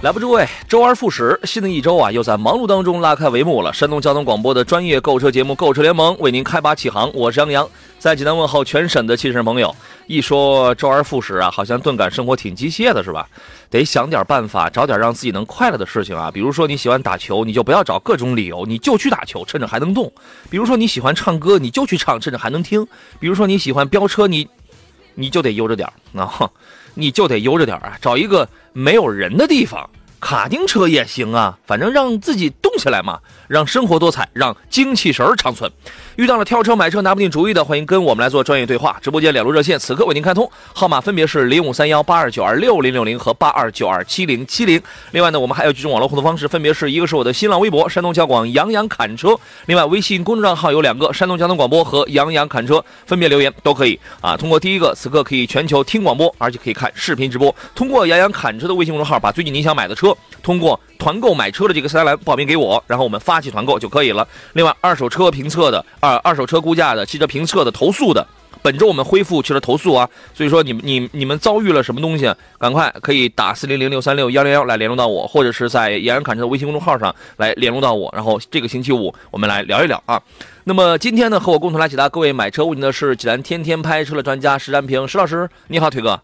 来吧，诸位，周而复始，新的一周啊，又在忙碌当中拉开帷幕了。山东交通广播的专业购车节目《购车联盟》为您开拔启航，我是杨洋，在济南问候全省的汽车朋友。一说周而复始啊，好像顿感生活挺机械的，是吧？得想点办法，找点让自己能快乐的事情啊。比如说你喜欢打球，你就不要找各种理由，你就去打球，趁着还能动。比如说你喜欢唱歌，你就去唱，趁着还能听。比如说你喜欢飙车，你你就得悠着点啊。你就得悠着点啊，找一个没有人的地方，卡丁车也行啊，反正让自己动起来嘛，让生活多彩，让精气神儿长存。遇到了挑车买车拿不定主意的，欢迎跟我们来做专业对话。直播间两路热线此刻为您开通，号码分别是零五三幺八二九二六零六零和八二九二七零七零。另外呢，我们还有几种网络互动方式，分别是一个是我的新浪微博山东交广杨洋侃车，另外微信公众账号有两个山东交通广播和杨洋侃车，分别留言都可以啊。通过第一个，此刻可以全球听广播，而且可以看视频直播。通过杨洋侃车的微信公众号，把最近你想买的车通过团购买车的这个菜单栏报名给我，然后我们发起团购就可以了。另外，二手车评测的二二手车估价。的汽车评测的投诉的，本周我们恢复汽车投诉啊，所以说你们你你们遭遇了什么东西，赶快可以打四零零六三六幺零幺来联络到我，或者是在杨洋侃车的微信公众号上来联络到我，然后这个星期五我们来聊一聊啊。那么今天呢，和我共同来解答各位买车问题的是济南天天拍车的专家石占平石老师，你好，腿哥。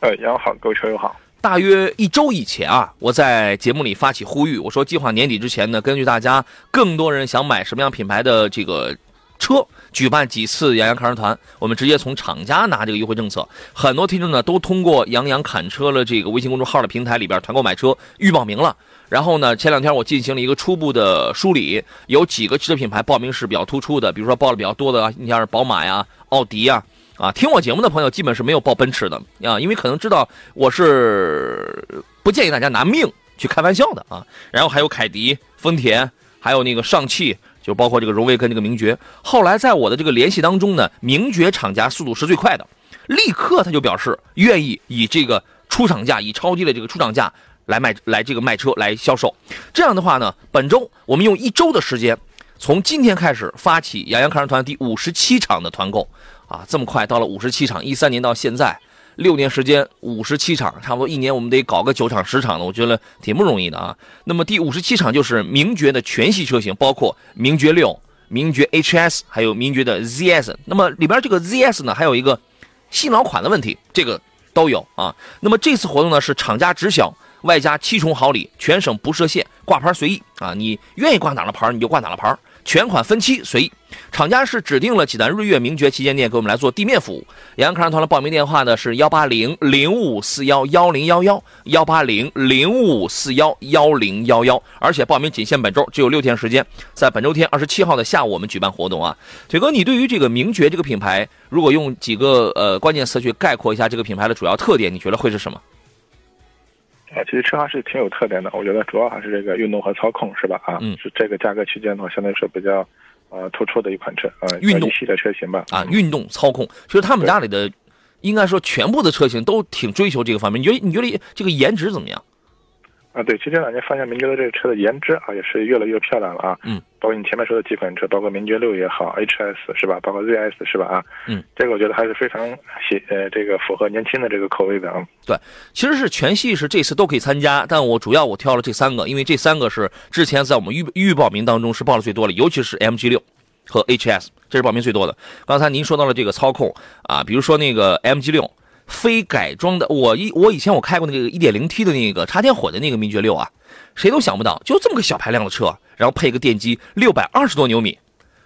呃，杨好，各位车友好。大约一周以前啊，我在节目里发起呼吁，我说计划年底之前呢，根据大家更多人想买什么样品牌的这个。车举办几次杨洋侃车团，我们直接从厂家拿这个优惠政策。很多听众呢都通过杨洋侃车了这个微信公众号的平台里边团购买车预报名了。然后呢，前两天我进行了一个初步的梳理，有几个汽车品牌报名是比较突出的，比如说报的比较多的，你像是宝马呀、奥迪呀，啊，听我节目的朋友基本是没有报奔驰的啊，因为可能知道我是不建议大家拿命去开玩笑的啊。然后还有凯迪、丰田，还有那个上汽。就包括这个荣威跟这个名爵，后来在我的这个联系当中呢，名爵厂家速度是最快的，立刻他就表示愿意以这个出厂价，以超低的这个出厂价来卖来这个卖车来销售。这样的话呢，本周我们用一周的时间，从今天开始发起杨洋看车团第五十七场的团购，啊，这么快到了五十七场，一三年到现在。六年时间，五十七场，差不多一年我们得搞个九场十场的，我觉得挺不容易的啊。那么第五十七场就是名爵的全系车型，包括名爵六、名爵 HS，还有名爵的 ZS。那么里边这个 ZS 呢，还有一个新老款的问题，这个都有啊。那么这次活动呢是厂家直销，外加七重好礼，全省不设限，挂牌随意啊，你愿意挂哪个牌你就挂哪个牌。全款分期随意，厂家是指定了济南瑞月名爵旗舰店给我们来做地面服务。杨洋看车团的报名电话呢是幺八零零五四幺幺零幺幺幺八零零五四幺幺零幺幺，而且报名仅限本周，只有六天时间，在本周天二十七号的下午我们举办活动啊。腿哥，你对于这个名爵这个品牌，如果用几个呃关键词去概括一下这个品牌的主要特点，你觉得会是什么？啊，其实车还是挺有特点的，我觉得主要还是这个运动和操控，是吧？啊，嗯，是这个价格区间的话，相对来说比较呃突出的一款车，啊，运动系的车型吧。啊，运动操控，其实他们家里的应该说全部的车型都挺追求这个方面。你觉得你觉得这个颜值怎么样？啊，对，其实这两年发现名爵的这个车的颜值啊，也是越来越漂亮了啊。嗯，包括你前面说的几款车，包括名爵六也好，HS 是吧？包括 ZS 是吧？啊，嗯，这个我觉得还是非常喜呃，这个符合年轻的这个口味的啊。对，其实是全系是这次都可以参加，但我主要我挑了这三个，因为这三个是之前在我们预预报名当中是报的最多的，尤其是 MG 六和 HS，这是报名最多的。刚才您说到了这个操控啊，比如说那个 MG 六。非改装的，我一我以前我开过那个 1.0T 的那个插电混的那个名爵六啊，谁都想不到，就这么个小排量的车，然后配个电机，六百二十多牛米，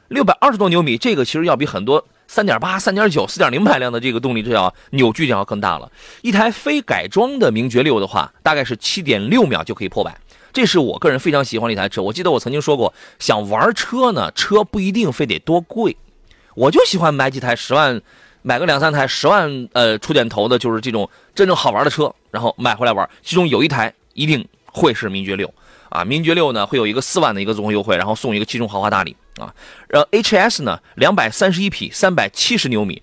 六百二十多牛米，这个其实要比很多3.8、3.9、4.0排量的这个动力这要扭矩就要更大了。一台非改装的名爵六的话，大概是7.6秒就可以破百，这是我个人非常喜欢的一台车。我记得我曾经说过，想玩车呢，车不一定非得多贵。我就喜欢买几台十万，买个两三台十万呃出点头的，就是这种真正好玩的车，然后买回来玩。其中有一台一定会是名爵六啊，名爵六呢会有一个四万的一个综合优惠，然后送一个七重豪华大礼啊。然后 HS 呢两百三十一匹，三百七十牛米，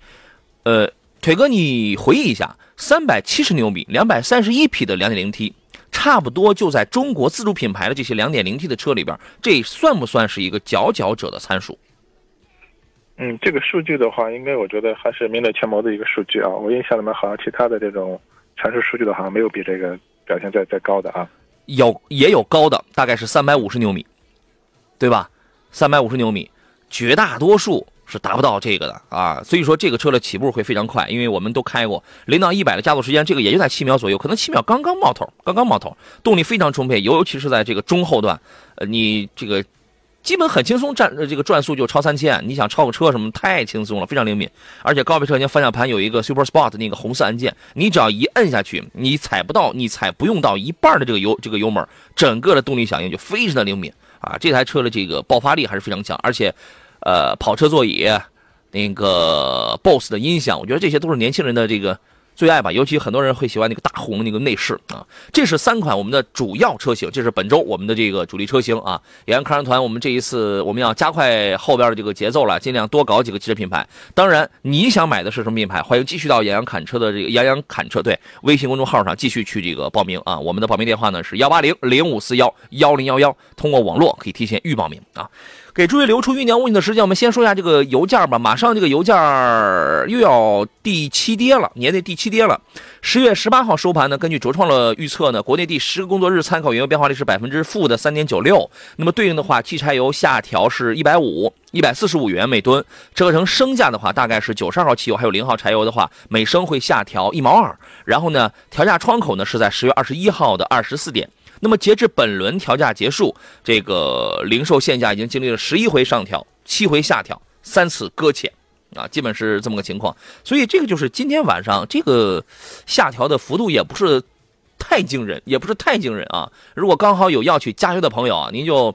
呃，腿哥你回忆一下，三百七十牛米，两百三十一匹的两点零 T。差不多就在中国自主品牌的这些 2.0T 的车里边，这算不算是一个佼佼者的参数？嗯，这个数据的话，应该我觉得还是名列前茅的一个数据啊。我印象里面好像其他的这种参数数据的，好像没有比这个表现再再高的啊。有也有高的，大概是三百五十牛米，对吧？三百五十牛米，绝大多数。是达不到这个的啊，所以说这个车的起步会非常快，因为我们都开过零到一百的加速时间，这个也就在七秒左右，可能七秒刚刚冒头，刚刚冒头，动力非常充沛，尤其是在这个中后段，呃，你这个基本很轻松，转这个转速就超三千，你想超个车什么太轻松了，非常灵敏，而且高配车型方向盘有一个 Super Sport 那个红色按键，你只要一摁下去，你踩不到，你踩不用到一半的这个油这个油门，整个的动力响应就非常的灵敏啊，这台车的这个爆发力还是非常强，而且。呃，跑车座椅，那个 BOSS 的音响，我觉得这些都是年轻人的这个最爱吧。尤其很多人会喜欢那个大红那个内饰啊。这是三款我们的主要车型，这是本周我们的这个主力车型啊。延安科研团，我们这一次我们要加快后边的这个节奏了，尽量多搞几个汽车品牌。当然，你想买的是什么品牌？欢迎继续到杨洋侃车的这个杨洋侃车队微信公众号上继续去这个报名啊。我们的报名电话呢是幺八零零五四幺幺零幺幺，通过网络可以提前预报名啊。给诸位留出酝酿问题的时间，我们先说一下这个油价吧。马上这个油价又要第七跌了，年内第七跌了。十月十八号收盘呢，根据卓创的预测呢，国内第十个工作日参考原油变化率是百分之负的三点九六。那么对应的话，汽柴油下调是一百五一百四十五元每吨，折合成升价的话，大概是九十二号汽油还有零号柴油的话，每升会下调一毛二。然后呢，调价窗口呢是在十月二十一号的二十四点。那么，截至本轮调价结束，这个零售限价已经经历了十一回上调、七回下调、三次搁浅，啊，基本是这么个情况。所以，这个就是今天晚上这个下调的幅度也不是太惊人，也不是太惊人啊。如果刚好有要去加油的朋友啊，您就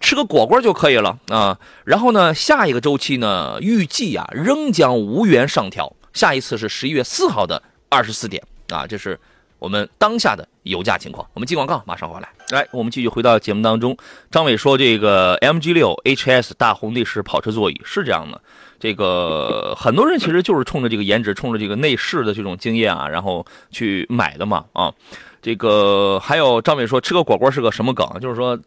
吃个果果就可以了啊。然后呢，下一个周期呢，预计啊仍将无缘上调，下一次是十一月四号的二十四点啊，这是。我们当下的油价情况，我们进广告，马上回来。来，我们继续回到节目当中。张伟说：“这个 MG 六 HS 大红内饰跑车座椅是这样的，这个很多人其实就是冲着这个颜值，冲着这个内饰的这种经验啊，然后去买的嘛啊。这个还有张伟说吃个果果是个什么梗？就是说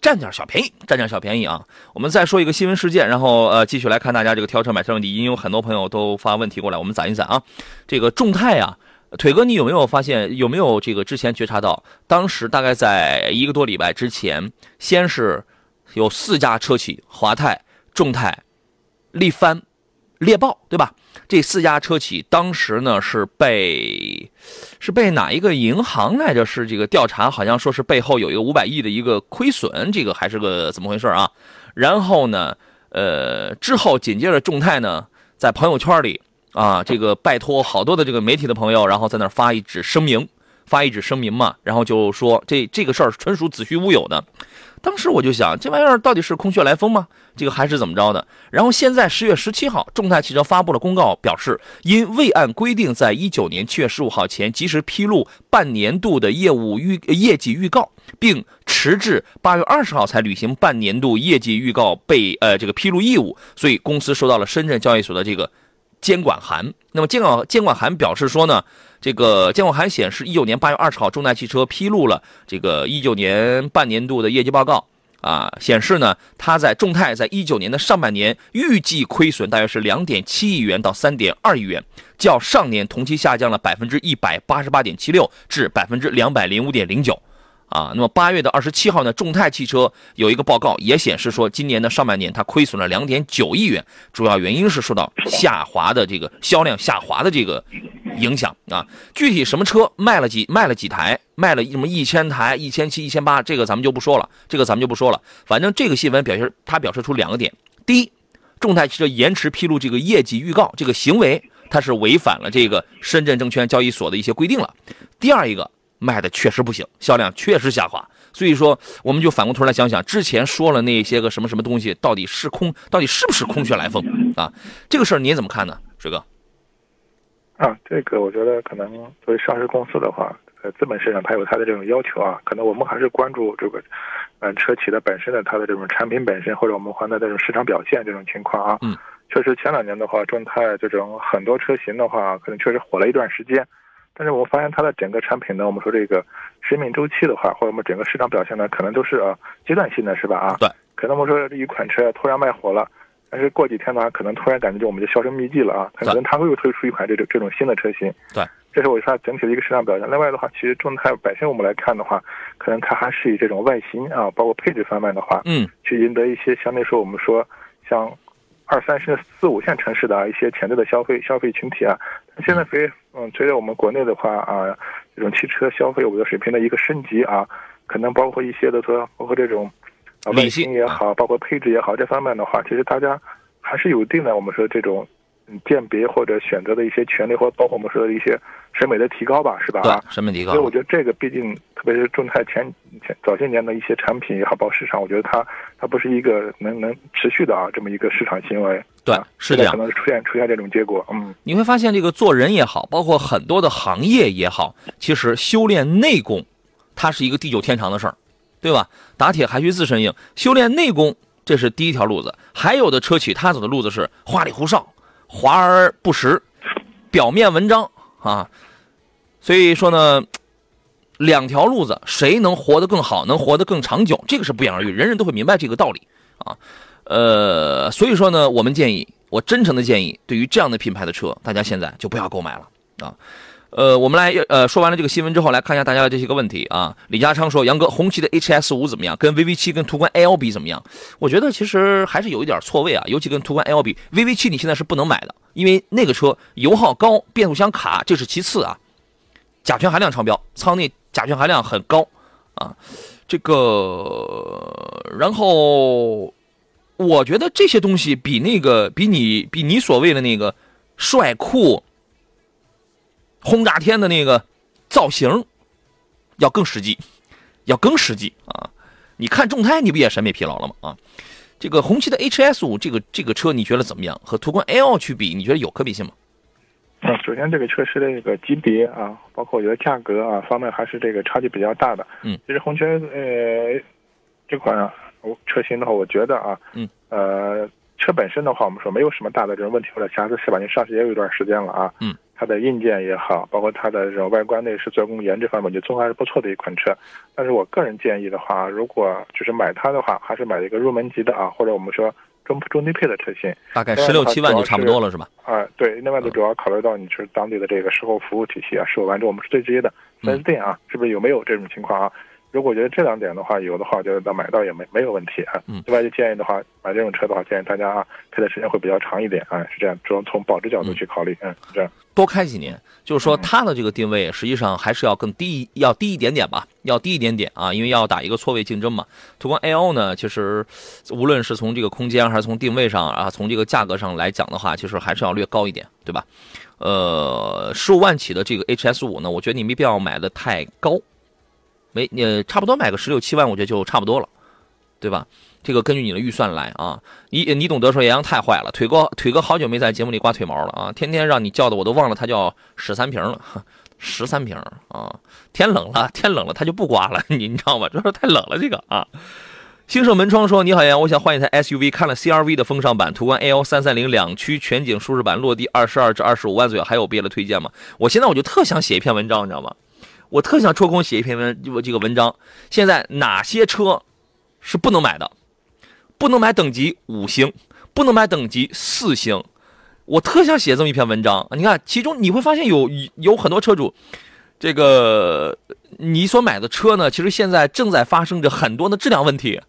占点小便宜，占点小便宜啊。我们再说一个新闻事件，然后呃继续来看大家这个挑车买车问题，因为有很多朋友都发问题过来，我们攒一攒啊。这个众泰啊。”腿哥，你有没有发现？有没有这个之前觉察到？当时大概在一个多礼拜之前，先是有四家车企：华泰、众泰、力帆、猎豹，对吧？这四家车企当时呢是被是被哪一个银行来着？是这个调查，好像说是背后有一个五百亿的一个亏损，这个还是个怎么回事啊？然后呢，呃，之后紧接着众泰呢在朋友圈里。啊，这个拜托好多的这个媒体的朋友，然后在那发一纸声明，发一纸声明嘛，然后就说这这个事儿纯属子虚乌有的。当时我就想，这玩意儿到底是空穴来风吗？这个还是怎么着的？然后现在十月十七号，众泰汽车发布了公告，表示因未按规定在一九年七月十五号前及时披露半年度的业务预业绩预告，并迟至八月二十号才履行半年度业绩预告被呃这个披露义务，所以公司收到了深圳交易所的这个。监管函，那么监管监管函表示说呢，这个监管函显示，一九年八月二十号，众泰汽车披露了这个一九年半年度的业绩报告啊，显示呢，它在众泰在一九年的上半年预计亏损大约是两点七亿元到三点二亿元，较上年同期下降了百分之一百八十八点七六至百分之两百零五点零九。啊，那么八月的二十七号呢，众泰汽车有一个报告也显示说，今年的上半年它亏损了两点九亿元，主要原因是受到下滑的这个销量下滑的这个影响啊。具体什么车卖了几卖了几台，卖了什么一千台、一千七、一千八，这个咱们就不说了，这个咱们就不说了。反正这个新闻表示，它表示出两个点：第一，众泰汽车延迟披露这个业绩预告这个行为，它是违反了这个深圳证券交易所的一些规定了；第二一个。卖的确实不行，销量确实下滑，所以说，我们就反过头来想想，之前说了那些个什么什么东西，到底是空，到底是不是空穴来风啊？这个事儿您怎么看呢，水哥？啊，这个我觉得可能作为上市公司的话，在资本市场它有它的这种要求啊，可能我们还是关注这个，嗯，车企的本身的它的这种产品本身，或者我们换的这种市场表现这种情况啊。嗯。确实，前两年的话，众泰这种很多车型的话，可能确实火了一段时间。但是我们发现它的整个产品呢，我们说这个生命周期的话，或者我们整个市场表现呢，可能都是啊阶段性的，是吧？啊。对。可能我们说这一款车突然卖火了。但是过几天的话，可能突然感觉就我们就销声匿迹了啊！可能它会又推出一款这种这种新的车型。对，这是我说它整体的一个市场表现。另外的话，其实众泰本身我们来看的话，可能它还是以这种外形啊，包括配置方面的话，嗯，去赢得一些相对说我们说像二三线、四五线城市的啊一些潜在的消费消费群体啊。现在随嗯随着我们国内的话啊，这种汽车消费我觉得水平的一个升级啊，可能包括一些的说包括这种。外形也好，包括配置也好，这方面的话，其实大家还是有一定的我们说这种鉴别或者选择的一些权利，或包括我们说的一些审美的提高吧，是吧？对，审美提高。所以我觉得这个毕竟，特别是众泰前前早些年的一些产品也好，包括市场，我觉得它它不是一个能能持续的啊这么一个市场行为。对，是这样。可能出现出现这种结果，嗯。你会发现，这个做人也好，包括很多的行业也好，其实修炼内功，它是一个地久天长的事儿。对吧？打铁还需自身硬，修炼内功，这是第一条路子。还有的车企他走的路子是花里胡哨、华而不实、表面文章啊。所以说呢，两条路子，谁能活得更好，能活得更长久，这个是不言而喻，人人都会明白这个道理啊。呃，所以说呢，我们建议，我真诚的建议，对于这样的品牌的车，大家现在就不要购买了啊。呃，我们来呃说完了这个新闻之后，来看一下大家的这些个问题啊。李家昌说：“杨哥，红旗的 HS 五怎么样？跟 VV 七、跟途观 L 比怎么样？”我觉得其实还是有一点错位啊，尤其跟途观 L 比，VV 七你现在是不能买的，因为那个车油耗高，变速箱卡，这是其次啊。甲醛含量超标，舱内甲醛含量很高啊。这个，然后我觉得这些东西比那个比你比你所谓的那个帅酷。轰炸天的那个造型要更实际，要更实际啊！你看众泰，你不也审美疲劳了吗？啊，这个红旗的 HS 五这个这个车你觉得怎么样？和途观 L 去比，你觉得有可比性吗？嗯，首先这个车是这个级别啊，包括我觉得价格啊方面还是这个差距比较大的。嗯，其实红旗呃这款车型的话，我觉得啊，嗯呃车本身的话，我们说没有什么大的这种问题或者瑕疵，是吧？你上市也有一段时间了啊。嗯。它的硬件也好，包括它的这种外观内饰做工颜值方面，我觉得综合还是不错的一款车。但是我个人建议的话，如果就是买它的话，还是买一个入门级的啊，或者我们说中中低配的车型，大概十六七万就差不多了，是吧？啊，对。另外就主要考虑到你是当地的这个售后服务体系啊，售后完之后？我们是最直接的四 S 店啊，是不是有没有这种情况啊？如果觉得这两点的话有的话，我觉得到买到也没没有问题啊。嗯。另外就建议的话，买这种车的话，建议大家啊，开的时间会比较长一点啊，是这样。主要从保值角度去考虑，嗯，这样。多开几年，就是说它的这个定位实际上还是要更低，要低一点点吧，要低一点点啊，因为要打一个错位竞争嘛。途观 L 呢，其实无论是从这个空间还是从定位上啊，从这个价格上来讲的话，其实还是要略高一点，对吧？呃，十五万起的这个 HS 五呢，我觉得你没必要买的太高。没，你差不多买个十六七万，我觉得就差不多了，对吧？这个根据你的预算来啊。你你懂得说，杨洋太坏了，腿哥腿哥好久没在节目里刮腿毛了啊，天天让你叫的我都忘了他叫十三瓶了，十三瓶啊。天冷了，天冷了他就不刮了，你你知道吗？主要是太冷了这个啊。兴盛门窗说：“你好，呀，我想换一台 SUV，看了 CRV 的风尚版，途观 L 三三零两驱全景舒适版，落地二十二至二十五万左右，还有别的推荐吗？我现在我就特想写一篇文章，你知道吗？”我特想抽空写一篇文，这个文章。现在哪些车是不能买的？不能买等级五星，不能买等级四星。我特想写这么一篇文章。你看，其中你会发现有有很多车主，这个你所买的车呢，其实现在正在发生着很多的质量问题。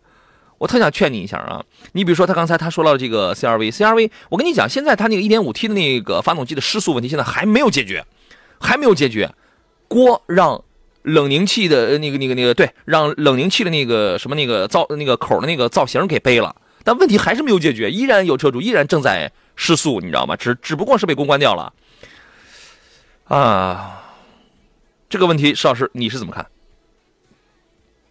我特想劝你一下啊，你比如说他刚才他说到这个 CRV，CRV，我跟你讲，现在他那个 1.5T 的那个发动机的失速问题，现在还没有解决，还没有解决。锅让冷凝器的那个、那个、那个，对，让冷凝器的那个什么那个造那个口的那个造型给背了，但问题还是没有解决，依然有车主依然正在失速，你知道吗？只只不过是被公关掉了。啊，这个问题，邵老师你是怎么看？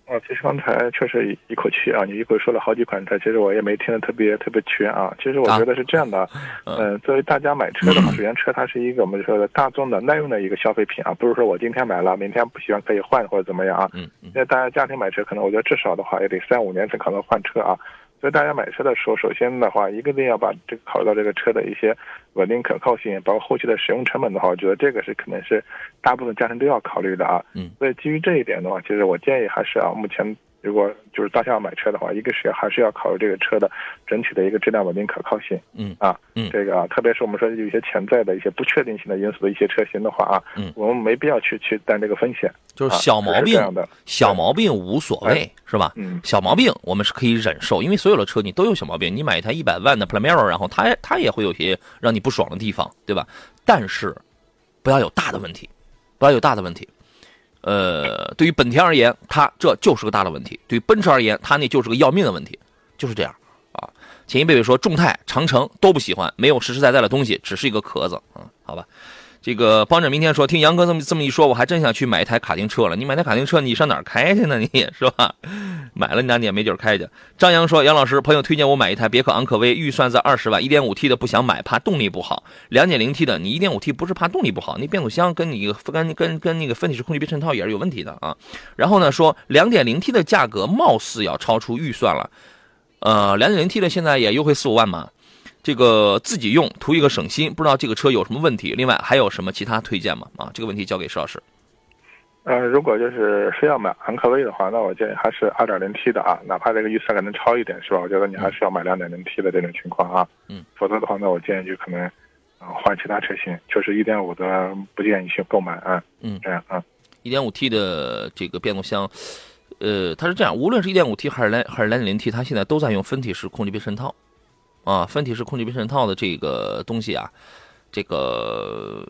哦，其实刚才确实一一口气啊，你一会儿说了好几款车，其实我也没听得特别特别全啊。其实我觉得是这样的，嗯，作为大家买车的话，首先车它是一个我们说的大众的耐用的一个消费品啊，不是说我今天买了，明天不喜欢可以换或者怎么样啊。嗯嗯。因为大家家庭买车，可能我觉得至少的话也得三五年才可能换车啊。所以大家买车的时候，首先的话，一个定要把这个考虑到这个车的一些稳定可靠性，包括后期的使用成本的话，我觉得这个是可能是大部分家庭都要考虑的啊。嗯。所以基于这一点的话，其实我建议还是啊，目前如果就是当下要买车的话，一个是还是要考虑这个车的整体的一个质量稳定可靠性。嗯。啊，嗯，这个啊，特别是我们说有一些潜在的一些不确定性的因素的一些车型的话啊，嗯，我们没必要去去担这个风险。就是小毛病，的小毛病无所谓，是吧？嗯，小毛病我们是可以忍受，因为所有的车你都有小毛病。你买一台一百万的 Primera，然后它它也会有些让你不爽的地方，对吧？但是不要有大的问题，不要有大的问题。呃，对于本田而言，它这就是个大的问题；对于奔驰而言，它那就是个要命的问题，就是这样啊。前一贝贝说，众泰、长城都不喜欢，没有实实在在的东西，只是一个壳子啊，好吧。这个帮着明天说，听杨哥这么这么一说，我还真想去买一台卡丁车了。你买台卡丁车，你上哪儿开去呢？你 是吧？买了你，那你也没地儿开去。张扬说，杨老师，朋友推荐我买一台别克昂科威，预算在二十万，1.5T 的不想买，怕动力不好；2.0T 的，你 1.5T 不是怕动力不好，那变速箱跟你跟跟跟那个分体式空气别衬套也是有问题的啊。然后呢，说 2.0T 的价格貌似要超出预算了，呃，2.0T 的现在也优惠四五万嘛。这个自己用图一个省心，不知道这个车有什么问题。另外还有什么其他推荐吗？啊，这个问题交给石老师。呃，如果就是非要买昂科威的话，那我建议还是 2.0T 的啊，哪怕这个预算可能超一点，是吧？我觉得你还是要买 2.0T 的这种情况啊。嗯。否则的话，那我建议就可能啊换其他车型，就是1.5的不建议去购买啊。嗯。这样啊。1.5T 的这个变速箱，呃，它是这样，无论是 1.5T 还是来还是 2.0T，它现在都在用分体式空气别衬套。啊，分体式空气别衬套的这个东西啊，这个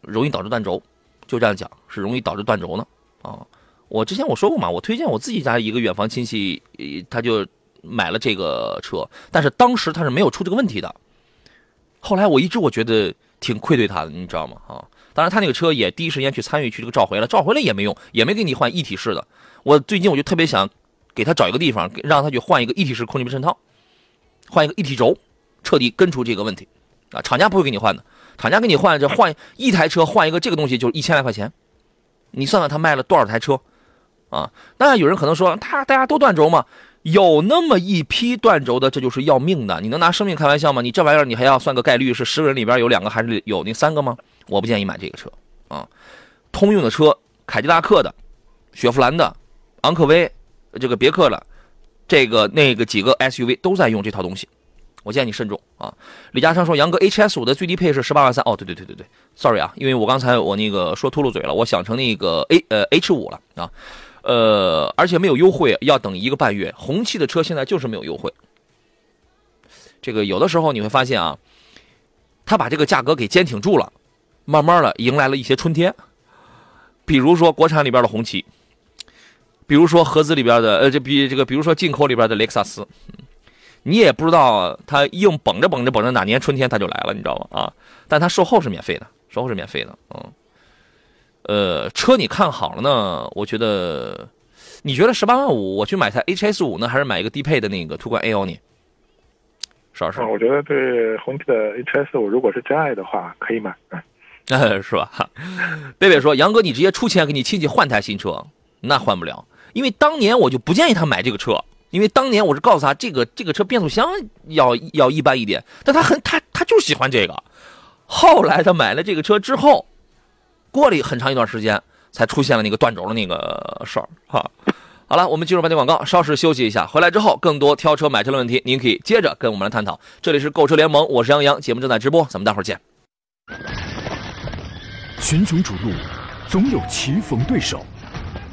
容易导致断轴，就这样讲是容易导致断轴呢。啊，我之前我说过嘛，我推荐我自己家一个远房亲戚，他就买了这个车，但是当时他是没有出这个问题的。后来我一直我觉得挺愧对他的，你知道吗？啊，当然他那个车也第一时间去参与去这个召回了，召回了也没用，也没给你换一体式的。我最近我就特别想给他找一个地方，让他去换一个一体式空气别衬套。换一个一体轴，彻底根除这个问题，啊，厂家不会给你换的，厂家给你换这 换一台车换一个这个东西就是一千来块钱，你算算他卖了多少台车，啊，那有人可能说他大家都断轴嘛，有那么一批断轴的，这就是要命的，你能拿生命开玩笑吗？你这玩意儿你还要算个概率，是十个人里边有两个还是有那三个吗？我不建议买这个车，啊，通用的车，凯迪拉克的，雪佛兰的，昂科威，这个别克的。这个那个几个 SUV 都在用这套东西，我建议你慎重啊。李嘉诚说：“杨哥，HS 五的最低配是十八万三。”哦，对对对对对，sorry 啊，因为我刚才我那个说秃噜嘴了，我想成那个 A 呃 H 五了啊，呃，而且没有优惠，要等一个半月。红旗的车现在就是没有优惠。这个有的时候你会发现啊，他把这个价格给坚挺住了，慢慢的迎来了一些春天，比如说国产里边的红旗。比如说合资里边的，呃，这比这个，比如说进口里边的雷克萨斯，你也不知道它硬绷着绷着绷着哪年春天它就来了，你知道吗？啊，但它售后是免费的，售后是免费的，嗯，呃，车你看好了呢，我觉得，你觉得十八万五我去买台 HS 五呢，还是买一个低配的那个途观 L 呢？是不是？我觉得对红旗的 HS 五，如果是真爱的话，可以买，嗯，是吧？贝贝说，杨哥，你直接出钱给你亲戚换台新车，那换不了。因为当年我就不建议他买这个车，因为当年我是告诉他这个这个车变速箱要要一般一点，但他很他他就喜欢这个。后来他买了这个车之后，过了很长一段时间才出现了那个断轴的那个事儿哈。好了，我们进入半天广告，稍事休息一下，回来之后更多挑车买车的问题，您可以接着跟我们来探讨。这里是购车联盟，我是杨洋，节目正在直播，咱们待会儿见。群雄逐鹿，总有棋逢对手。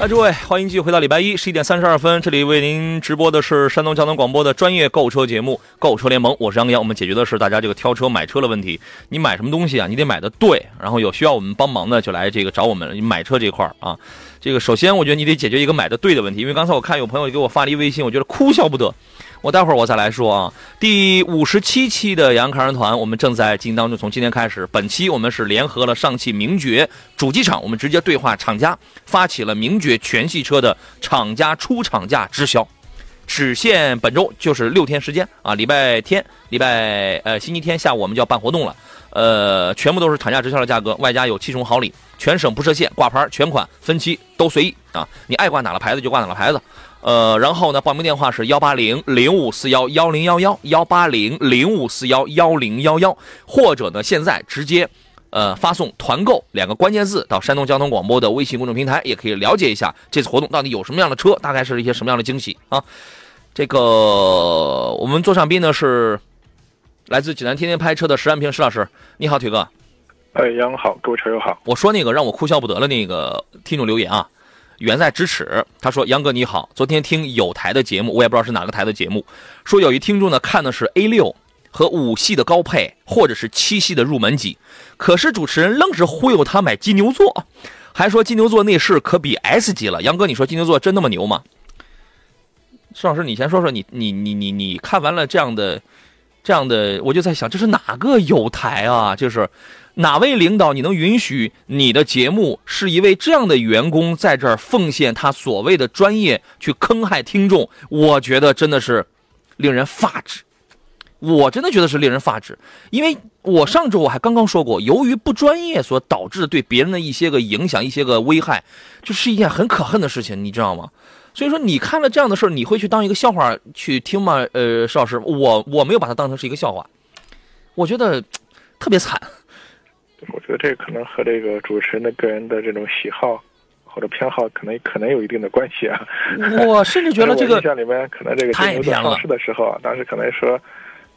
哎，诸位，欢迎继续回到礼拜一十一点三十二分，这里为您直播的是山东交通广播的专业购车节目《购车联盟》，我是杨洋。我们解决的是大家这个挑车买车的问题。你买什么东西啊？你得买的对，然后有需要我们帮忙的就来这个找我们买车这块儿啊。这个首先，我觉得你得解决一个买的对的问题，因为刚才我看有朋友给我发了一微信，我觉得哭笑不得。我待会儿我再来说啊。第五十七期的杨康人团，我们正在进行当中。从今天开始，本期我们是联合了上汽名爵主机厂，我们直接对话厂家，发起了名爵全系车的厂家出厂价直销，只限本周，就是六天时间啊。礼拜天、礼拜呃星期天下午我们就要办活动了，呃，全部都是厂家直销的价格，外加有七重好礼，全省不设限，挂牌、全款、分期都随意啊。你爱挂哪个牌子就挂哪个牌子。呃，然后呢，报名电话是幺八零零五四幺幺零幺幺幺八零零五四幺幺零幺幺，或者呢，现在直接，呃，发送“团购”两个关键字到山东交通广播的微信公众平台，也可以了解一下这次活动到底有什么样的车，大概是一些什么样的惊喜啊。这个我们座上宾呢是来自济南天天拍车的石安平石老师，你好，腿哥。哎，杨好，各位车友好。我说那个让我哭笑不得的那个听众留言啊。远在咫尺，他说：“杨哥你好，昨天听有台的节目，我也不知道是哪个台的节目，说有一听众呢看的是 A 六和五系的高配，或者是七系的入门级，可是主持人愣是忽悠他买金牛座，还说金牛座内饰可比 S 级了。杨哥，你说金牛座真那么牛吗？”石老师，你先说说你你你你你看完了这样的这样的，我就在想，这是哪个有台啊？就是。哪位领导你能允许你的节目是一位这样的员工在这儿奉献他所谓的专业去坑害听众？我觉得真的是令人发指，我真的觉得是令人发指。因为我上周我还刚刚说过，由于不专业所导致对别人的一些个影响、一些个危害，就是一件很可恨的事情，你知道吗？所以说，你看了这样的事儿，你会去当一个笑话去听吗？呃，邵老师，我我没有把它当成是一个笑话，我觉得特别惨。我觉得这可能和这个主持人的个人的这种喜好或者偏好，可能可能有一定的关系啊。我甚至觉得 这个印象里面，可能这个金牛座上市的时候啊，当时可能说，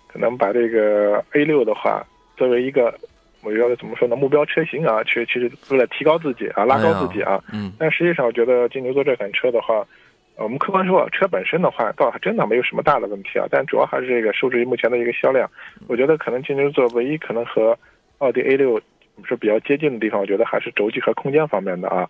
可能把这个 A 六的话作为一个，我觉得怎么说呢，目标车型啊，去其实为了提高自己啊，拉高自己啊。嗯。但实际上，我觉得金牛座这款车的话，我们客观说，车本身的话，倒还真的没有什么大的问题啊。但主要还是这个受制于目前的一个销量，我觉得可能金牛座唯一可能和奥迪 A 六。是比较接近的地方，我觉得还是轴距和空间方面的啊，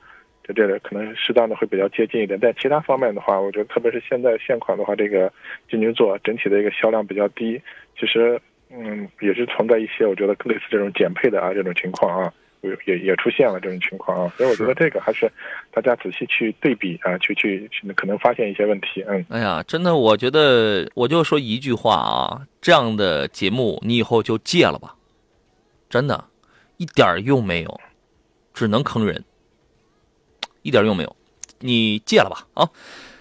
在这里可能适当的会比较接近一点。但其他方面的话，我觉得特别是现在现款的话，这个金牛座整体的一个销量比较低，其实嗯也是存在一些我觉得类似这种减配的啊这种情况啊，也也出现了这种情况啊。所以我觉得这个还是大家仔细去对比啊，去去去可能发现一些问题。嗯，哎呀，真的，我觉得我就说一句话啊，这样的节目你以后就戒了吧，真的。一点用没有，只能坑人，一点用没有，你戒了吧啊！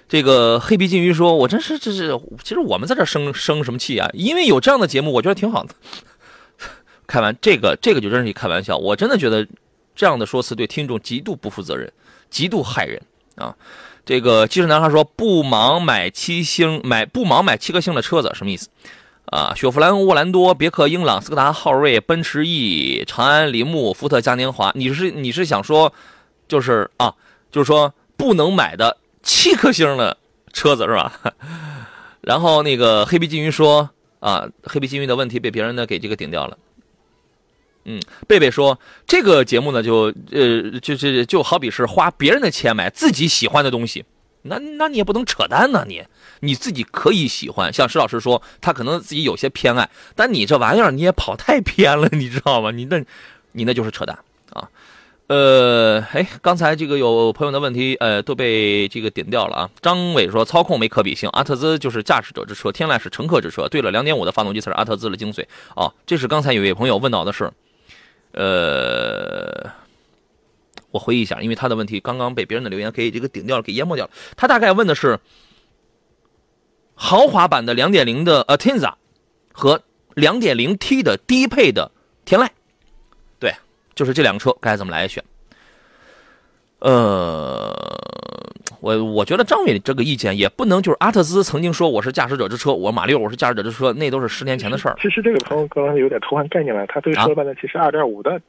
这个黑皮金鱼说：“我真是这是，其实我们在这生生什么气啊？因为有这样的节目，我觉得挺好的。开玩这个这个就真是一开玩笑，我真的觉得这样的说辞对听众极度不负责任，极度害人啊！这个机智男孩说：不忙买七星，买不忙买七颗星的车子，什么意思？”啊，雪佛兰、沃兰多、别克英朗、斯柯达昊锐、奔驰 E、长安铃木、福特嘉年华，你是你是想说，就是啊，就是说不能买的七颗星的车子是吧？然后那个黑皮金鱼说啊，黑皮金鱼的问题被别人呢给这个顶掉了。嗯，贝贝说这个节目呢就呃就是就好比是花别人的钱买自己喜欢的东西。那那你也不能扯淡呢，你你自己可以喜欢，像石老师说，他可能自己有些偏爱，但你这玩意儿你也跑太偏了，你知道吗？你那，你那就是扯淡啊。呃，哎，刚才这个有朋友的问题，呃，都被这个点掉了啊。张伟说，操控没可比性，阿特兹就是驾驶者之车，天籁是乘客之车。对了，两点五的发动机才是阿特兹的精髓啊。这是刚才有位朋友问到的是，呃。我回忆一下，因为他的问题刚刚被别人的留言给这个顶掉了，给淹没掉了。他大概问的是豪华版的2.0的 Atenza 和 2.0T 的低配的天籁，对，就是这两个车该怎么来选？呃，我我觉得张伟这个意见也不能就是阿特兹曾经说我是驾驶者之车，我马六我是驾驶者之车，那都是十年前的事儿。其实这个朋友刚刚有点偷换概念了，他对说的，其实2.5的。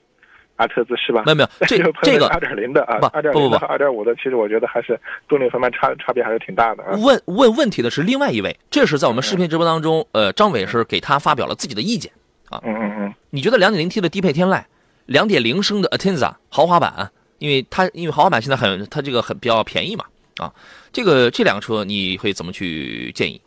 阿特兹是吧？没有没有，这这个二点零的啊，二点零的和二点五的，其实我觉得还是动力方面差差别还是挺大的。问问问题的是另外一位，这是在我们视频直播当中，呃，张伟是给他发表了自己的意见啊。嗯嗯嗯。你觉得两点零 T 的低配天籁，两点零升的 Atenza 豪华版，因为它因为豪华版现在很它这个很比较便宜嘛啊，这个这两个车你会怎么去建议？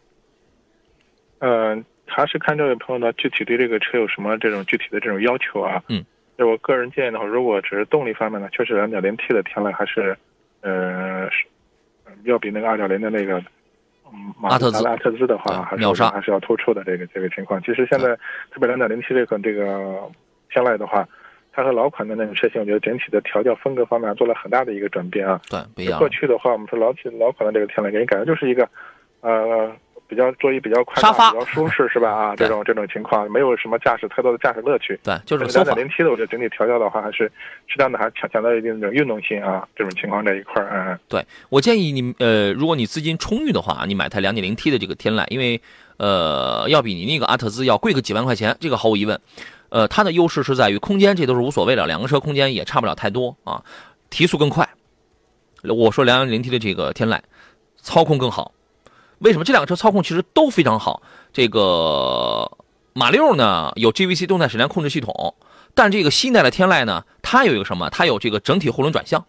嗯，还是看这位朋友呢具体对这个车有什么这种具体的这种要求啊？嗯。就我个人建议的话，如果只是动力方面呢，确实两点零 T 的天籁还是，呃，是要比那个二点零的那个，嗯，马特达阿特兹的话，还是还是要突出的这个这个情况。其实现在特别两点零 T 这款这个天籁的话，它和老款的那种车型，我觉得整体的调教风格方面做了很大的一个转变啊。对，不一样。过去的话，我们说老老老款的这个天籁，给人感觉就是一个，呃。比较座椅比较宽大，比较舒适，是吧？啊，这种这种情况没有什么驾驶太多的驾驶乐趣。对，就是两点零 T 的，我觉得整体调教的话，还是适当的，还强强调一定的运动性啊。这种情况这一块儿，嗯，对我建议你，呃，如果你资金充裕的话，你买台两点零 T 的这个天籁，因为呃，要比你那个阿特兹要贵个几万块钱，这个毫无疑问。呃，它的优势是在于空间，这都是无所谓的，两个车空间也差不了太多啊，提速更快。我说两点零 T 的这个天籁，操控更好。为什么这两个车操控其实都非常好？这个马六呢有 GVC 动态矢量控制系统，但这个新一代的天籁呢，它有一个什么？它有这个整体后轮转向。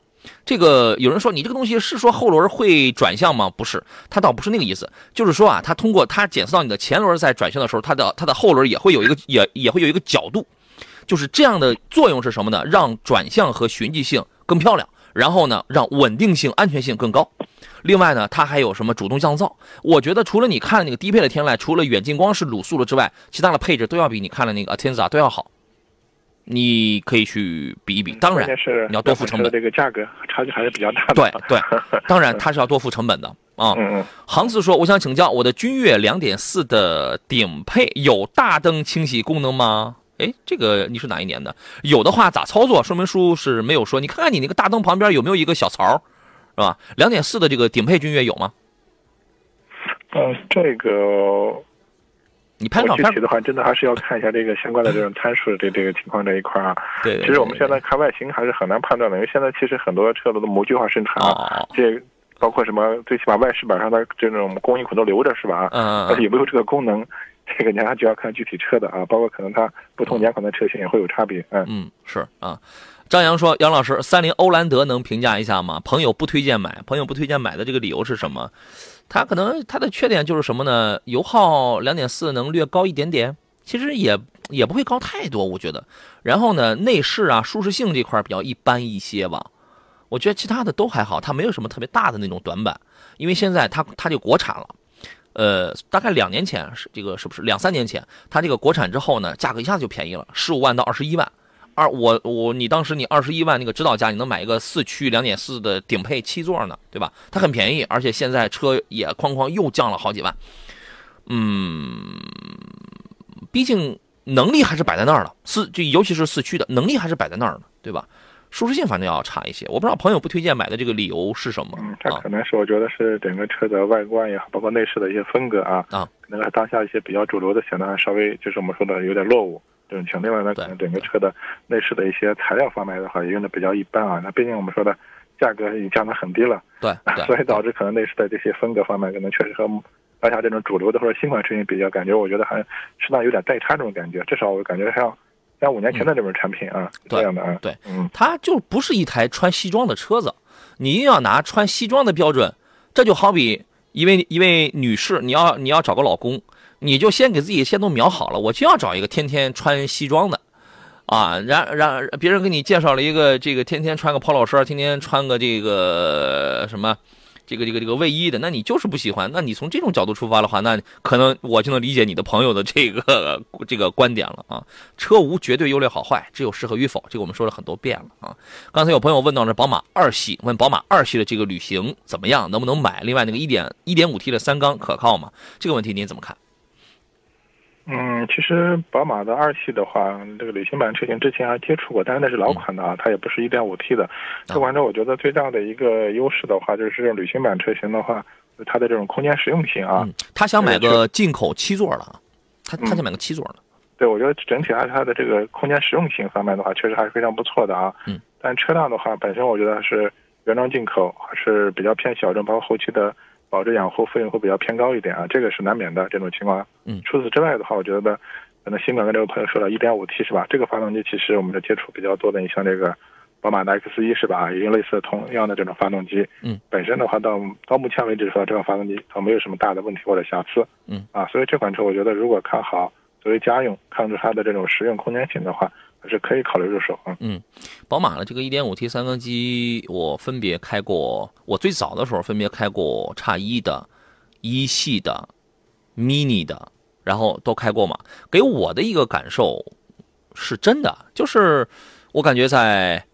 这个有人说你这个东西是说后轮会转向吗？不是，它倒不是那个意思，就是说啊，它通过它检测到你的前轮在转向的时候，它的它的后轮也会有一个也也会有一个角度，就是这样的作用是什么呢？让转向和循迹性更漂亮，然后呢，让稳定性、安全性更高。另外呢，它还有什么主动降噪？我觉得除了你看的那个低配的天籁，除了远近光是卤素的之外，其他的配置都要比你看的那个 Atenza 都要好。你可以去比一比。当然，你要多付成本。这个价格差距还是比较大的。对对，当然它是要多付成本的啊。嗯嗯。航子说：“我想请教，我的君越2.4的顶配有大灯清洗功能吗？”哎，这个你是哪一年的？有的话咋操作？说明书是没有说。你看看你那个大灯旁边有没有一个小槽？是吧？两点四的这个顶配君越有吗？嗯，这个你拍照片具体的话，真的还是要看一下这个相关的这种参数，这这个情况这一块啊。对，其实我们现在看外形还是很难判断的，因为现在其实很多车子的模具化生产啊，这包括什么，最起码外饰板上的这种工艺孔都留着，是吧？嗯但是有没有这个功能，这个你还就要看具体车的啊，包括可能它不同年款的车型也会有差别。嗯嗯，是啊。张扬说：“杨老师，三菱欧蓝德能评价一下吗？朋友不推荐买，朋友不推荐买的这个理由是什么？它可能它的缺点就是什么呢？油耗两点四能略高一点点，其实也也不会高太多，我觉得。然后呢，内饰啊，舒适性这块比较一般一些吧。我觉得其他的都还好，它没有什么特别大的那种短板。因为现在它它就国产了，呃，大概两年前是这个是不是两三年前，它这个国产之后呢，价格一下子就便宜了，十五万到二十一万。”二我我你当时你二十一万那个指导价，你能买一个四驱两点四的顶配七座呢，对吧？它很便宜，而且现在车也哐哐又降了好几万。嗯，毕竟能力还是摆在那儿了，四就尤其是四驱的能力还是摆在那儿的，对吧？舒适性反正要差一些。我不知道朋友不推荐买的这个理由是什么？嗯，它可能是我觉得是整个车的外观也好，包括内饰的一些风格啊啊，可能当下一些比较主流的显得还稍微就是我们说的有点落伍。这种情另外呢，可能整个车的内饰的一些材料方面的话，也用的比较一般啊。那毕竟我们说的价格已经降得很低了，对，所以导致可能内饰的这些风格方面，可能确实和当下这种主流的或者新款车型比较，感觉我觉得还适当有点代差这种感觉。至少我感觉像像五年前的这种产品啊，这样的啊，对，嗯，它就不是一台穿西装的车子。你硬要拿穿西装的标准，这就好比一位一位女士，你要你要找个老公。你就先给自己先都瞄好了，我就要找一个天天穿西装的，啊，然然别人给你介绍了一个这个天天穿个 polo 衫，天天穿个这个什么，这个这个这个卫衣的，那你就是不喜欢。那你从这种角度出发的话，那可能我就能理解你的朋友的这个这个观点了啊。车无绝对优劣好坏，只有适合与否，这个我们说了很多遍了啊。刚才有朋友问到了宝马二系，问宝马二系的这个旅行怎么样，能不能买？另外那个一点一点五 T 的三缸可靠吗？这个问题您怎么看？嗯，其实宝马的二系的话，这个旅行版车型之前还接触过，但是那是老款的啊，它也不是一点五 T 的。这款车我觉得最大的一个优势的话，就是这种旅行版车型的话，它的这种空间实用性啊。他想买个进口七座的，他他想买个七座的。对，我觉得整体还是它的这个空间实用性方面的话，确实还是非常不错的啊。嗯。但车辆的话，本身我觉得还是原装进口，还是比较偏小众，包括后期的保值养护费用会比较偏高一点啊，这个是难免的这种情况。嗯。除此之外的话，我觉得可能新款跟这位朋友说了，1.5T 是吧？这个发动机其实我们的接触比较多的，你像这个宝马的 X1 是吧？也用类似同样的这种发动机。嗯。本身的话，到到目前为止说，这款发动机它没有什么大的问题或者瑕疵。嗯。啊，所以这款车我觉得如果看好。作为家用，看出它的这种实用空间性的话，还是可以考虑入手啊。嗯，宝马的这个 1.5T 三缸机，我分别开过，我最早的时候分别开过叉一的、一系的、mini 的，然后都开过嘛。给我的一个感受是真的，就是我感觉在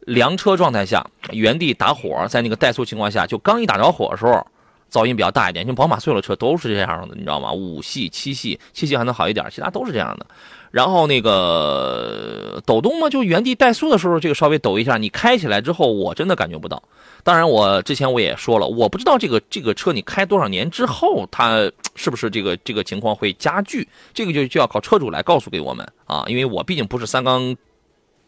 凉车状态下，原地打火，在那个怠速情况下，就刚一打着火的时候。噪音比较大一点，因为宝马所有的车都是这样的，你知道吗？五系、七系，七系还能好一点，其他都是这样的。然后那个抖动嘛，就原地怠速的时候，这个稍微抖一下，你开起来之后，我真的感觉不到。当然，我之前我也说了，我不知道这个这个车你开多少年之后，它是不是这个这个情况会加剧，这个就就要靠车主来告诉给我们啊，因为我毕竟不是三缸。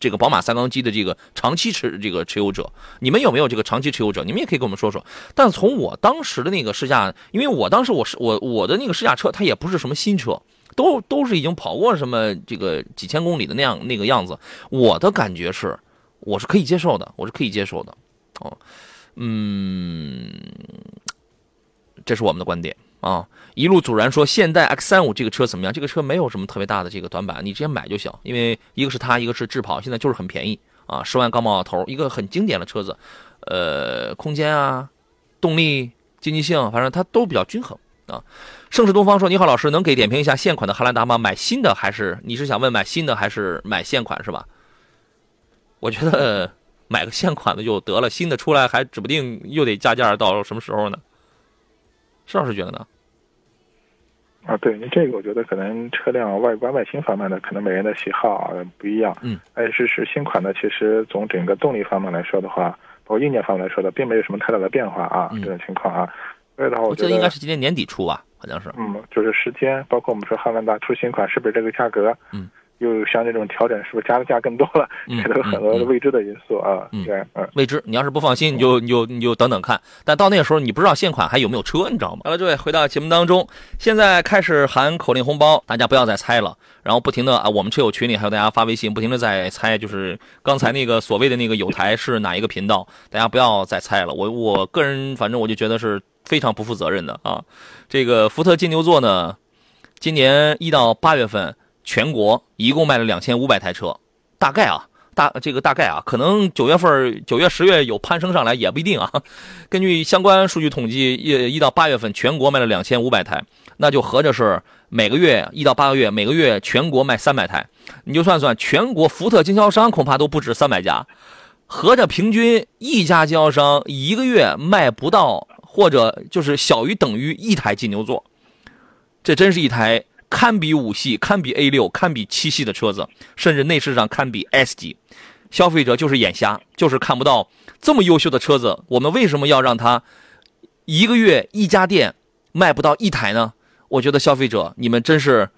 这个宝马三缸机的这个长期持这个持有者，你们有没有这个长期持有者？你们也可以跟我们说说。但从我当时的那个试驾，因为我当时我是我我的那个试驾车，它也不是什么新车，都都是已经跑过什么这个几千公里的那样那个样子。我的感觉是，我是可以接受的，我是可以接受的。哦，嗯，这是我们的观点。啊，一路阻燃说现代 X 三五这个车怎么样？这个车没有什么特别大的这个短板，你直接买就行。因为一个是它，一个是智跑，现在就是很便宜啊，十万刚冒头，一个很经典的车子，呃，空间啊，动力、经济性，反正它都比较均衡啊。盛世东方说：“你好，老师，能给点评一下现款的汉兰达吗？买新的还是你是想问买新的还是买现款是吧？我觉得买个现款的就得了，新的出来还指不定又得加价到什么时候呢？施老师觉得呢？”啊，对，你这个我觉得可能车辆外观外形方面的，可能每人的喜好啊不一样。嗯，而是是新款的，其实从整个动力方面来说的话，包括硬件方面来说的，并没有什么太大的变化啊，这种情况啊。所以的话，我觉得应该是今年年底出吧，好像是。嗯，就是时间，包括我们说汉兰达出新款，是不是这个价格？嗯。又像这种调整，是不是加的价更多了？这都有很多的未知的因素啊。嗯，对，嗯，未知。你要是不放心，你就你就你就等等看。但到那个时候，你不知道现款还有没有车，你知道吗？好了，各位，回到节目当中，现在开始喊口令红包，大家不要再猜了。然后不停的啊，我们车友群里还有大家发微信，不停的在猜，就是刚才那个所谓的那个有台是哪一个频道？大家不要再猜了。我我个人反正我就觉得是非常不负责任的啊。这个福特金牛座呢，今年一到八月份。全国一共卖了两千五百台车，大概啊，大这个大概啊，可能九月份、九月、十月有攀升上来也不一定啊。根据相关数据统计，一一到八月份全国卖了两千五百台，那就合着是每个月一到八个月，每个月全国卖三百台，你就算算，全国福特经销商恐怕都不止三百家，合着平均一家经销商一个月卖不到，或者就是小于等于一台金牛座，这真是一台。堪比五系、堪比 A 六、堪比七系的车子，甚至内饰上堪比 S 级，消费者就是眼瞎，就是看不到这么优秀的车子。我们为什么要让它一个月一家店卖不到一台呢？我觉得消费者你们真是，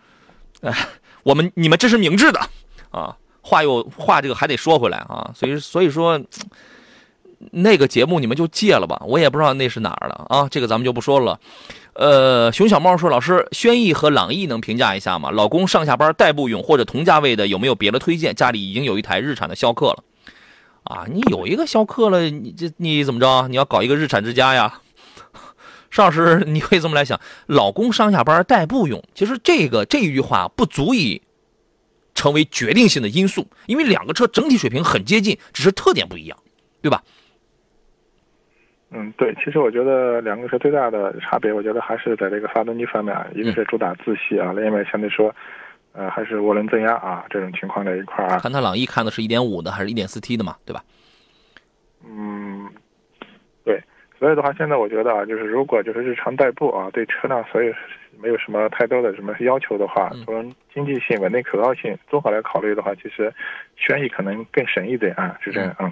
哎，我们你们这是明智的啊！话又话这个还得说回来啊，所以所以说那个节目你们就戒了吧，我也不知道那是哪儿了啊，这个咱们就不说了。呃，熊小猫说：“老师，轩逸和朗逸能评价一下吗？老公上下班代步用或者同价位的，有没有别的推荐？家里已经有一台日产的逍客了，啊，你有一个逍客了，你这你怎么着？你要搞一个日产之家呀？邵老师，你可以这么来想，老公上下班代步用，其实这个这一句话不足以成为决定性的因素，因为两个车整体水平很接近，只是特点不一样，对吧？”嗯，对，其实我觉得两个车最大的差别，我觉得还是在这个发动机方面，一个是主打自吸啊，另外相对说，呃，还是涡轮增压啊，这种情况在一块儿啊。看它朗逸看的是一点五的还是一点四 T 的嘛，对吧？嗯，对，所以的话，现在我觉得啊，就是如果就是日常代步啊，对车辆所以没有什么太多的什么要求的话，从经济性、稳定可靠性综合来考虑的话，其实轩逸可能更省一点啊，是这样，嗯。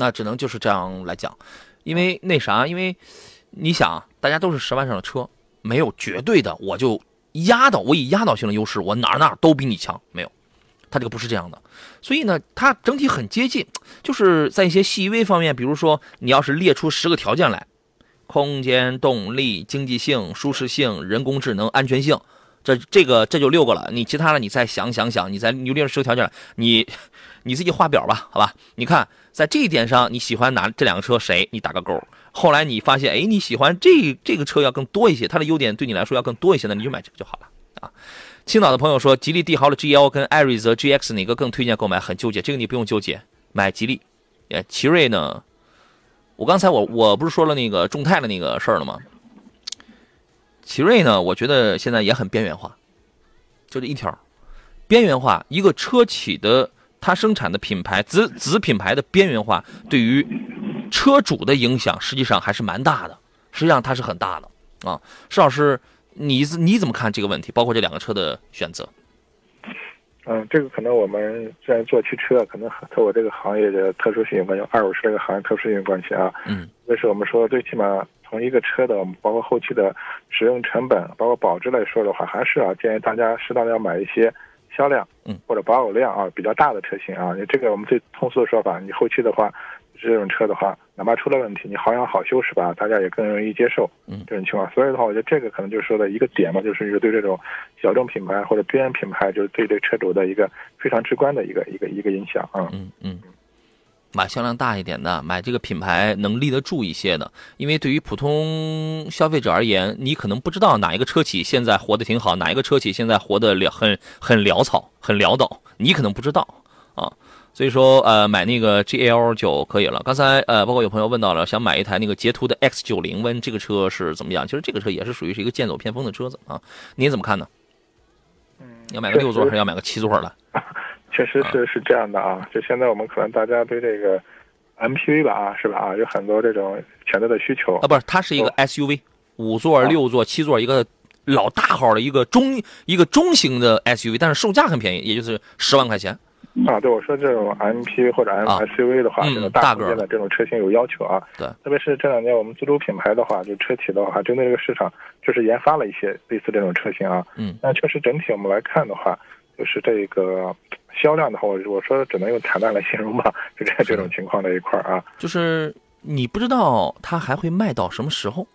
那只能就是这样来讲，因为那啥，因为你想，大家都是十万上的车，没有绝对的，我就压倒我以压倒性的优势，我哪哪都比你强，没有，它这个不是这样的。所以呢，它整体很接近，就是在一些细微方面，比如说你要是列出十个条件来，空间、动力、经济性、舒适性、人工智能、安全性，这这个这就六个了。你其他的你再想想想，你再你列出十个条件来，你你自己画表吧，好吧？你看在这一点上你喜欢哪这两个车谁？你打个勾。后来你发现，哎，你喜欢这这个车要更多一些，它的优点对你来说要更多一些，那你就买这个就好了啊。青岛的朋友说，吉利帝豪的 GL 跟艾瑞泽 GX 哪个更推荐购买？很纠结，这个你不用纠结，买吉利。哎，奇瑞呢？我刚才我我不是说了那个众泰的那个事儿了吗？奇瑞呢？我觉得现在也很边缘化，就这一条，边缘化。一个车企的它生产的品牌子子品牌的边缘化，对于车主的影响实际上还是蛮大的，实际上它是很大的啊。施老师，你你怎么看这个问题？包括这两个车的选择？嗯，这个可能我们虽然做汽车，可能和我这个行业的特殊性有关系，二手车这个行业特殊性有关系啊。嗯，这是我们说最起码从一个车的，包括后期的使用成本，包括保值来说的话，还是啊建议大家适当的要买一些销量，嗯，或者保有量啊比较大的车型啊。你这个我们最通俗的说法，你后期的话。这种车的话，哪怕出了问题，你好养好修是吧？大家也更容易接受。嗯，这种情况，所以的话，我觉得这个可能就是说的一个点嘛，就是一个对这种小众品牌或者边缘品牌，就是对这个车主的一个非常直观的一个一个一个影响啊。嗯嗯，买销量大一点的，买这个品牌能立得住一些的，因为对于普通消费者而言，你可能不知道哪一个车企现在活得挺好，哪一个车企现在活得潦很很潦草、很潦倒，你可能不知道啊。所以说，呃，买那个 G L 就可以了。刚才，呃，包括有朋友问到了，想买一台那个捷途的 X 九零，问这个车是怎么样？其实这个车也是属于是一个剑走偏锋的车子啊。您怎么看呢？嗯，要买个六座还是要买个七座的？确实是是这样的啊。就现在我们可能大家对这个 M P V 吧啊，是吧啊，有很多这种选择的需求啊。不是，它是一个 S U V，五座、六座、七座，一个老大号的一个中一个中型的 S U V，但是售价很便宜，也就是十万块钱。啊，对我说这种 M P 或者 M S U V 的话，这种大空间的这种车型有要求啊。对，特别是这两年我们自主品牌的话，就车企的话，针对这个市场，就是研发了一些类似这种车型啊。嗯。那确实整体我们来看的话，就是这个销量的话，我我说只能用惨淡来形容吧，就 这这种情况的一块啊。就是你不知道它还会卖到什么时候。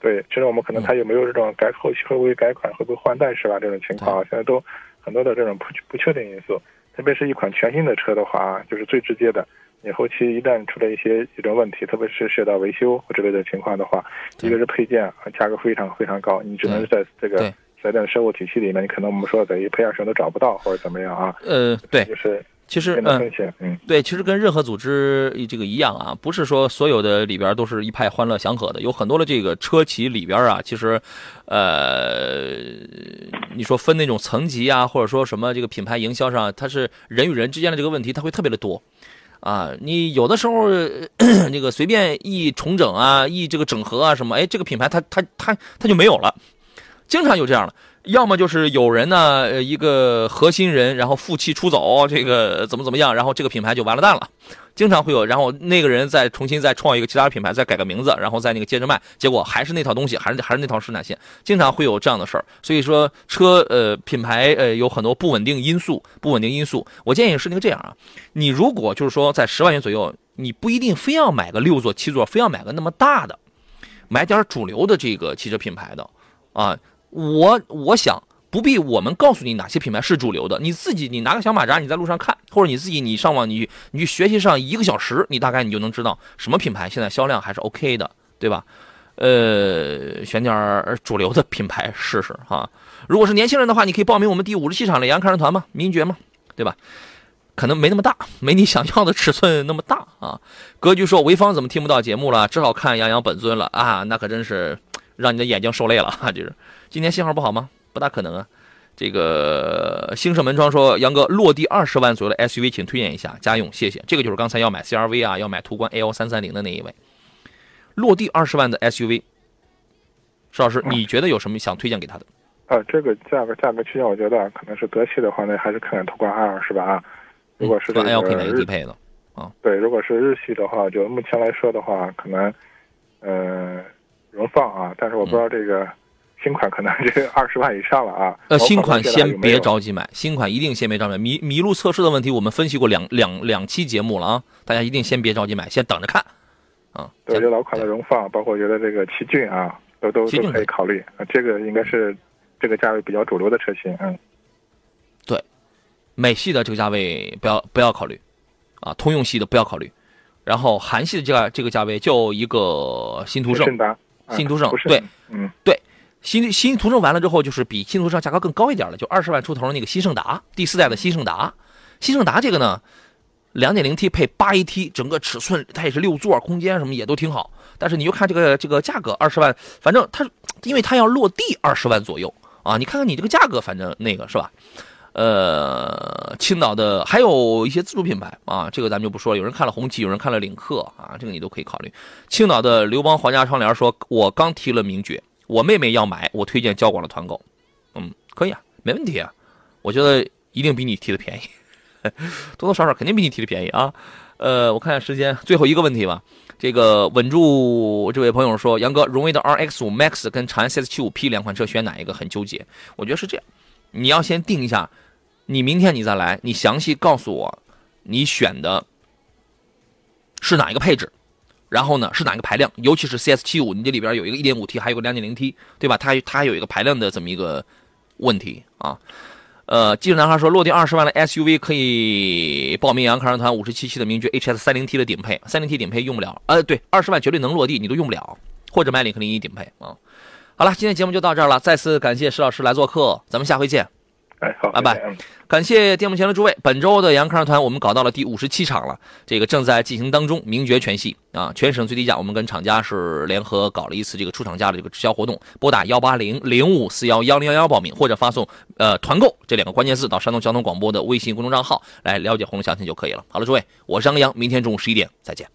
对，其实我们可能它有没有这种改后期会不会改款，会不会换代是吧？这种情况啊，现在都很多的这种不不确定因素。特别是一款全新的车的话，就是最直接的。你后期一旦出了一些一种问题，特别是涉及到维修或之类的情况的话，一个是配件价格非常非常高，你只能在这个四 S 店售后体系里面，你可能我们说在一配件上都找不到或者怎么样啊？呃，对，就是。其实嗯嗯，对，其实跟任何组织这个一样啊，不是说所有的里边都是一派欢乐祥和的，有很多的这个车企里边啊，其实，呃，你说分那种层级啊，或者说什么这个品牌营销上，它是人与人之间的这个问题，它会特别的多，啊，你有的时候 那个随便一重整啊，一这个整合啊什么，哎，这个品牌它它它它就没有了，经常有这样的。要么就是有人呢，呃，一个核心人，然后负气出走，这个怎么怎么样，然后这个品牌就完了蛋了。经常会有，然后那个人再重新再创一个其他品牌，再改个名字，然后再那个接着卖，结果还是那套东西，还是还是那套生产线，经常会有这样的事儿。所以说，车呃品牌呃有很多不稳定因素，不稳定因素。我建议是那个这样啊，你如果就是说在十万元左右，你不一定非要买个六座、七座，非要买个那么大的，买点主流的这个汽车品牌的，啊。我我想不必我们告诉你哪些品牌是主流的，你自己你拿个小马扎，你在路上看，或者你自己你上网你你去学习上一个小时，你大概你就能知道什么品牌现在销量还是 OK 的，对吧？呃，选点主流的品牌试试哈。如果是年轻人的话，你可以报名我们第五十七场的杨看人团嘛，名爵嘛，对吧？可能没那么大，没你想要的尺寸那么大啊。格局说潍坊怎么听不到节目了？只好看杨洋本尊了啊，那可真是让你的眼睛受累了哈，就是。今天信号不好吗？不大可能啊。这个兴盛门窗说：“杨哥，落地二十万左右的 SUV，请推荐一下家用，谢谢。”这个就是刚才要买 CRV 啊，要买途观 L 三三零的那一位。落地二十万的 SUV，石老师，你觉得有什么想推荐给他的？呃，这个价格价格区间，我觉得可能是德系的话，那还是看看途观 L 是吧？啊，如果是这个 L 配哪个低配的？啊，对，如果是日系的话，就目前来说的话，可能，呃，荣放啊，但是我不知道这个。新款可能就 二十万以上了啊。呃，新款先别着急买，新款一定先别着急买。麋麋鹿测试的问题，我们分析过两两两期节目了啊，大家一定先别着急买，先等着看啊。对，我觉得老款的荣放，包括我觉得这个奇骏啊，都都都可以考虑啊。这个应该是这个价位比较主流的车型，嗯。对美系的这个价位不要不要考虑，啊，通用系的不要考虑，然后韩系的这个这个价位就一个新途胜，新途胜对，嗯对，嗯，新新途胜完了之后，就是比新途胜价格更高一点了，就二十万出头的那个新胜达，第四代的新胜达。新胜达这个呢，两点零 T 配八 AT，整个尺寸它也是六座，空间什么也都挺好。但是你就看这个这个价格二十万，反正它因为它要落地二十万左右啊，你看看你这个价格，反正那个是吧？呃，青岛的还有一些自主品牌啊，这个咱们就不说了。有人看了红旗，有人看了领克啊，这个你都可以考虑。青岛的刘邦皇家窗帘说：“我刚提了名爵，我妹妹要买，我推荐交广的团购。”嗯，可以啊，没问题啊。我觉得一定比你提的便宜，多多少少肯定比你提的便宜啊。呃，我看下时间，最后一个问题吧。这个稳住这位朋友说：“杨哥，荣威的 RX 五 Max 跟长安 CS 七五 P 两款车选哪一个？很纠结。我觉得是这样，你要先定一下，你明天你再来，你详细告诉我你选的是哪一个配置，然后呢是哪个排量，尤其是 CS 七五，你这里边有一个 1.5T，还有个 2.0T，对吧？它它还有一个排量的这么一个问题啊。呃，技术男孩说，落地二十万的 SUV 可以报名杨康团五十七期的名爵 HS 三零 T 的顶配，三零 T 顶配用不了，呃，对，二十万绝对能落地，你都用不了，或者买领克零一顶配啊。好了，今天节目就到这儿了，再次感谢石老师来做客，咱们下回见。哎，好，拜拜感谢电幕前的诸位，本周的杨康团我们搞到了第五十七场了，这个正在进行当中，名爵全系啊，全省最低价，我们跟厂家是联合搞了一次这个出厂价的这个直销活动，拨打幺八零零五四幺幺零幺幺报名，或者发送呃团购这两个关键字到山东交通广播的微信公众账号来了解活动详情就可以了。好了，诸位，我是杨洋，明天中午十一点再见。